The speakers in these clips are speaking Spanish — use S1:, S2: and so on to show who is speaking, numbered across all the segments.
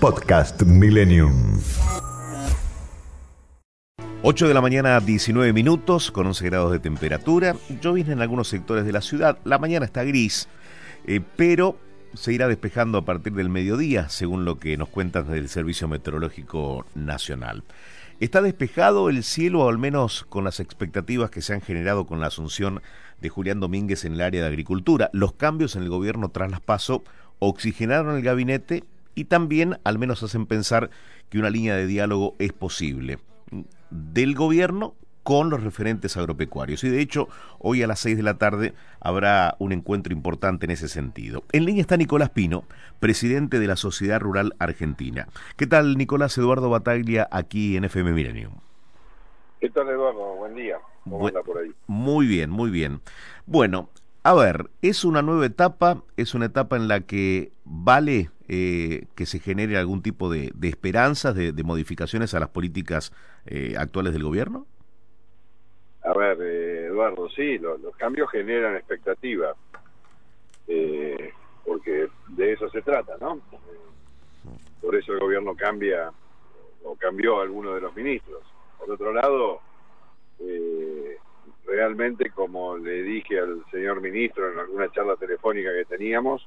S1: Podcast Millennium.
S2: 8 de la mañana, 19 minutos, con 11 grados de temperatura. Llovizna en algunos sectores de la ciudad. La mañana está gris, eh, pero se irá despejando a partir del mediodía, según lo que nos cuentan del Servicio Meteorológico Nacional. Está despejado el cielo, al menos con las expectativas que se han generado con la asunción de Julián Domínguez en el área de agricultura. Los cambios en el gobierno tras las PASO oxigenaron el gabinete y también al menos hacen pensar que una línea de diálogo es posible del gobierno con los referentes agropecuarios. Y de hecho, hoy a las seis de la tarde habrá un encuentro importante en ese sentido. En línea está Nicolás Pino, presidente de la Sociedad Rural Argentina. ¿Qué tal, Nicolás Eduardo Bataglia, aquí en FM Millennium?
S3: ¿Qué tal, Eduardo? Buen día. ¿Cómo anda por ahí?
S2: Muy bien, muy bien. Bueno, a ver, es una nueva etapa, es una etapa en la que vale eh, que se genere algún tipo de, esperanzas, de, modificaciones a las políticas eh, actuales del gobierno?
S3: A ver, eh, Eduardo, sí, los cambios generan expectativa, porque de eso se trata, ¿no? por eso el gobierno cambia o cambió a alguno de los ministros. Por otro lado, realmente, como le dije al señor ministro en alguna charla telefónica que teníamos,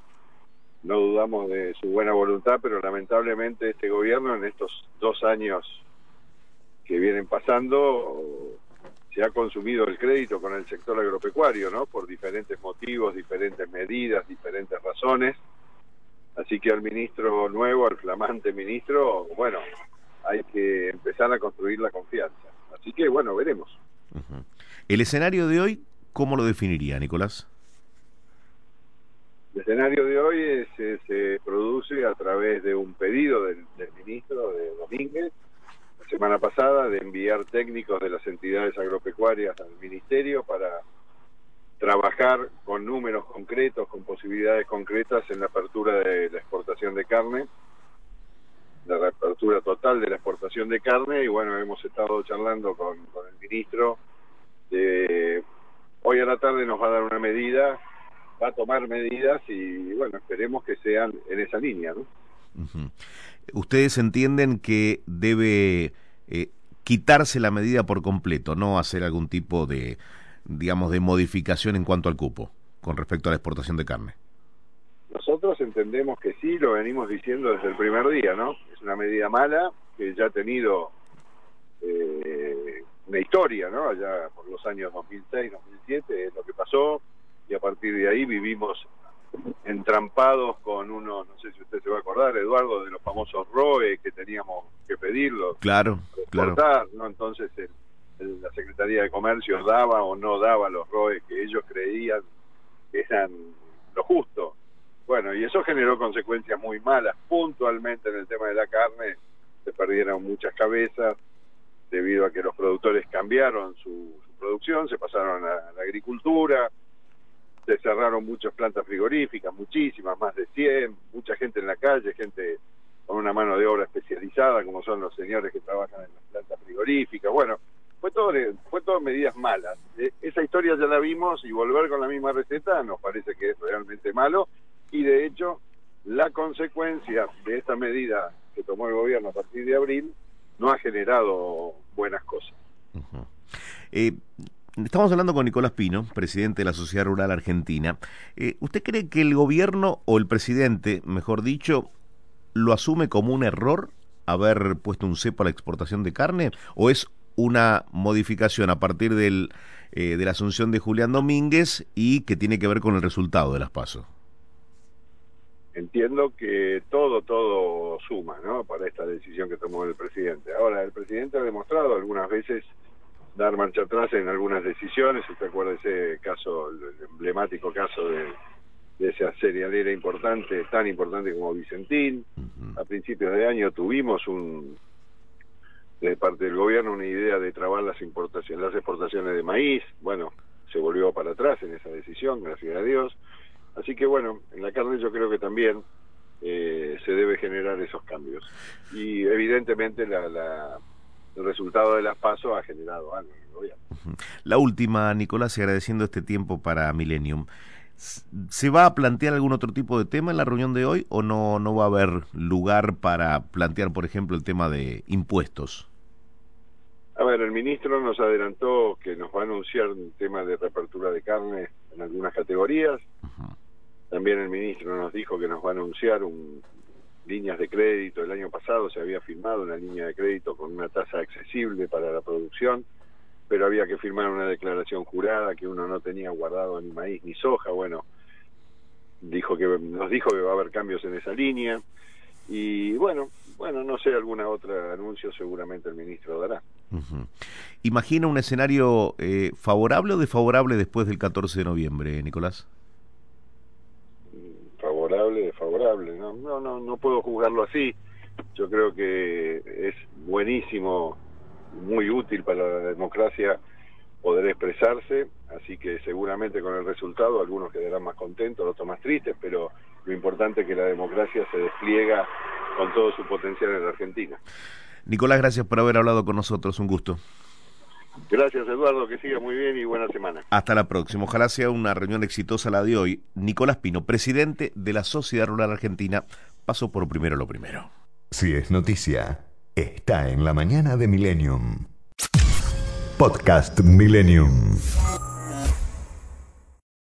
S3: no dudamos de su buena voluntad, pero lamentablemente este gobierno en estos dos años que vienen pasando se ha consumido el crédito con el sector agropecuario, ¿no? Por diferentes motivos, diferentes medidas, diferentes razones. Así que al ministro nuevo, al flamante ministro, bueno, hay que empezar a construir la confianza. Así que bueno, veremos.
S2: El escenario de hoy, ¿cómo lo definiría, Nicolás?
S3: El escenario de hoy se produce a través de un pedido del, ministro de Domínguez, la semana pasada, de enviar técnicos de las entidades agropecuarias al ministerio para trabajar con números concretos, con posibilidades concretas en la apertura de la exportación de carne, la reapertura total de la exportación de carne, y bueno, hemos estado charlando con el ministro. De, hoy a la tarde nos va a dar una medida va a tomar medidas y bueno, esperemos que sean en esa línea, ¿no?
S2: Ustedes entienden que debe eh, quitarse la medida por completo, no hacer algún tipo de, digamos, de modificación en cuanto al cupo con respecto a la exportación de carne.
S3: Nosotros entendemos que sí, lo venimos diciendo desde el primer día, ¿no? Es una medida mala que ya ha tenido eh, una historia, ¿no? Allá por los años 2006, 2007 es lo que pasó y a partir de ahí vivimos entrampados con uno, no sé si usted se va a acordar, Eduardo, de los famosos ROE que teníamos que pedirlos.
S2: Claro, claro.
S3: ¿no? Entonces la Secretaría de Comercio daba o no daba los ROE que ellos creían que eran lo justo. Bueno, y eso generó consecuencias muy malas. Puntualmente en el tema de la carne se perdieron muchas cabezas debido a que los productores cambiaron su, su producción, se pasaron a la agricultura, se cerraron muchas plantas frigoríficas, muchísimas, más de 100, mucha gente en la calle, gente con una mano de obra especializada, como son los señores que trabajan en las plantas frigoríficas. Bueno, fue todo, fue todo medidas malas. E, esa historia ya la vimos y volver con la misma receta nos parece que es realmente malo y de hecho la consecuencia de esta medida que tomó el gobierno a partir de abril no ha generado buenas cosas.
S2: Estamos hablando con Nicolás Pino, presidente de la Sociedad Rural Argentina. Eh, ¿Usted cree que el gobierno o el presidente, mejor dicho, lo asume como un error haber puesto un cepo a la exportación de carne o es una modificación a partir del, eh, de la asunción de Julián Domínguez y que tiene que ver con el resultado de las pasos?
S3: Entiendo que todo, todo suma, ¿no? Para esta decisión que tomó el presidente. Ahora, el presidente ha demostrado algunas veces dar marcha atrás en algunas decisiones. ¿Usted acuerda ese caso, el emblemático caso de, esa serialera importante, tan importante como Vicentín? A principios de año tuvimos un de parte del gobierno una idea de trabar las importaciones, las exportaciones de maíz. Bueno, se volvió para atrás en esa decisión, gracias a Dios. Así que bueno, en la carne yo creo que también eh, se debe generar esos cambios. Y evidentemente la el resultado de las pasos ha generado algo.
S2: La última, Nicolás, y agradeciendo este tiempo para Millennium. ¿Se va a plantear algún otro tipo de tema en la reunión de hoy o no, no va a haber lugar para plantear, por ejemplo, el tema de impuestos?
S3: A ver, el ministro nos adelantó que nos va a anunciar un tema de reapertura de carne en algunas categorías. También el ministro nos dijo que nos va a anunciar un, líneas de crédito. El año pasado se había firmado una línea de crédito con una tasa accesible para la producción, pero había que firmar una declaración jurada que uno no tenía guardado ni maíz ni soja. Bueno, dijo que nos dijo que va a haber cambios en esa línea y bueno, bueno, no sé, alguna otra anuncio seguramente el ministro dará.
S2: ¿Imagina un escenario eh, favorable o desfavorable después del 14 de noviembre, Nicolás?
S3: Favorable, desfavorable, no, no, no, no puedo juzgarlo así. Yo creo que es buenísimo, muy útil para la democracia poder expresarse, así que seguramente con el resultado algunos quedarán más contentos, otros más tristes, pero lo importante es que la democracia se despliega con todo su potencial en la Argentina.
S2: Nicolás, gracias por haber hablado con nosotros, un gusto.
S3: Gracias Eduardo, que siga muy bien y buena semana.
S2: Hasta la próxima, ojalá sea una reunión exitosa la de hoy. Nicolás Pino, presidente de la Sociedad Rural Argentina, pasó por primero lo primero.
S1: Si es noticia, está en la mañana de Millennium. Podcast Millennium.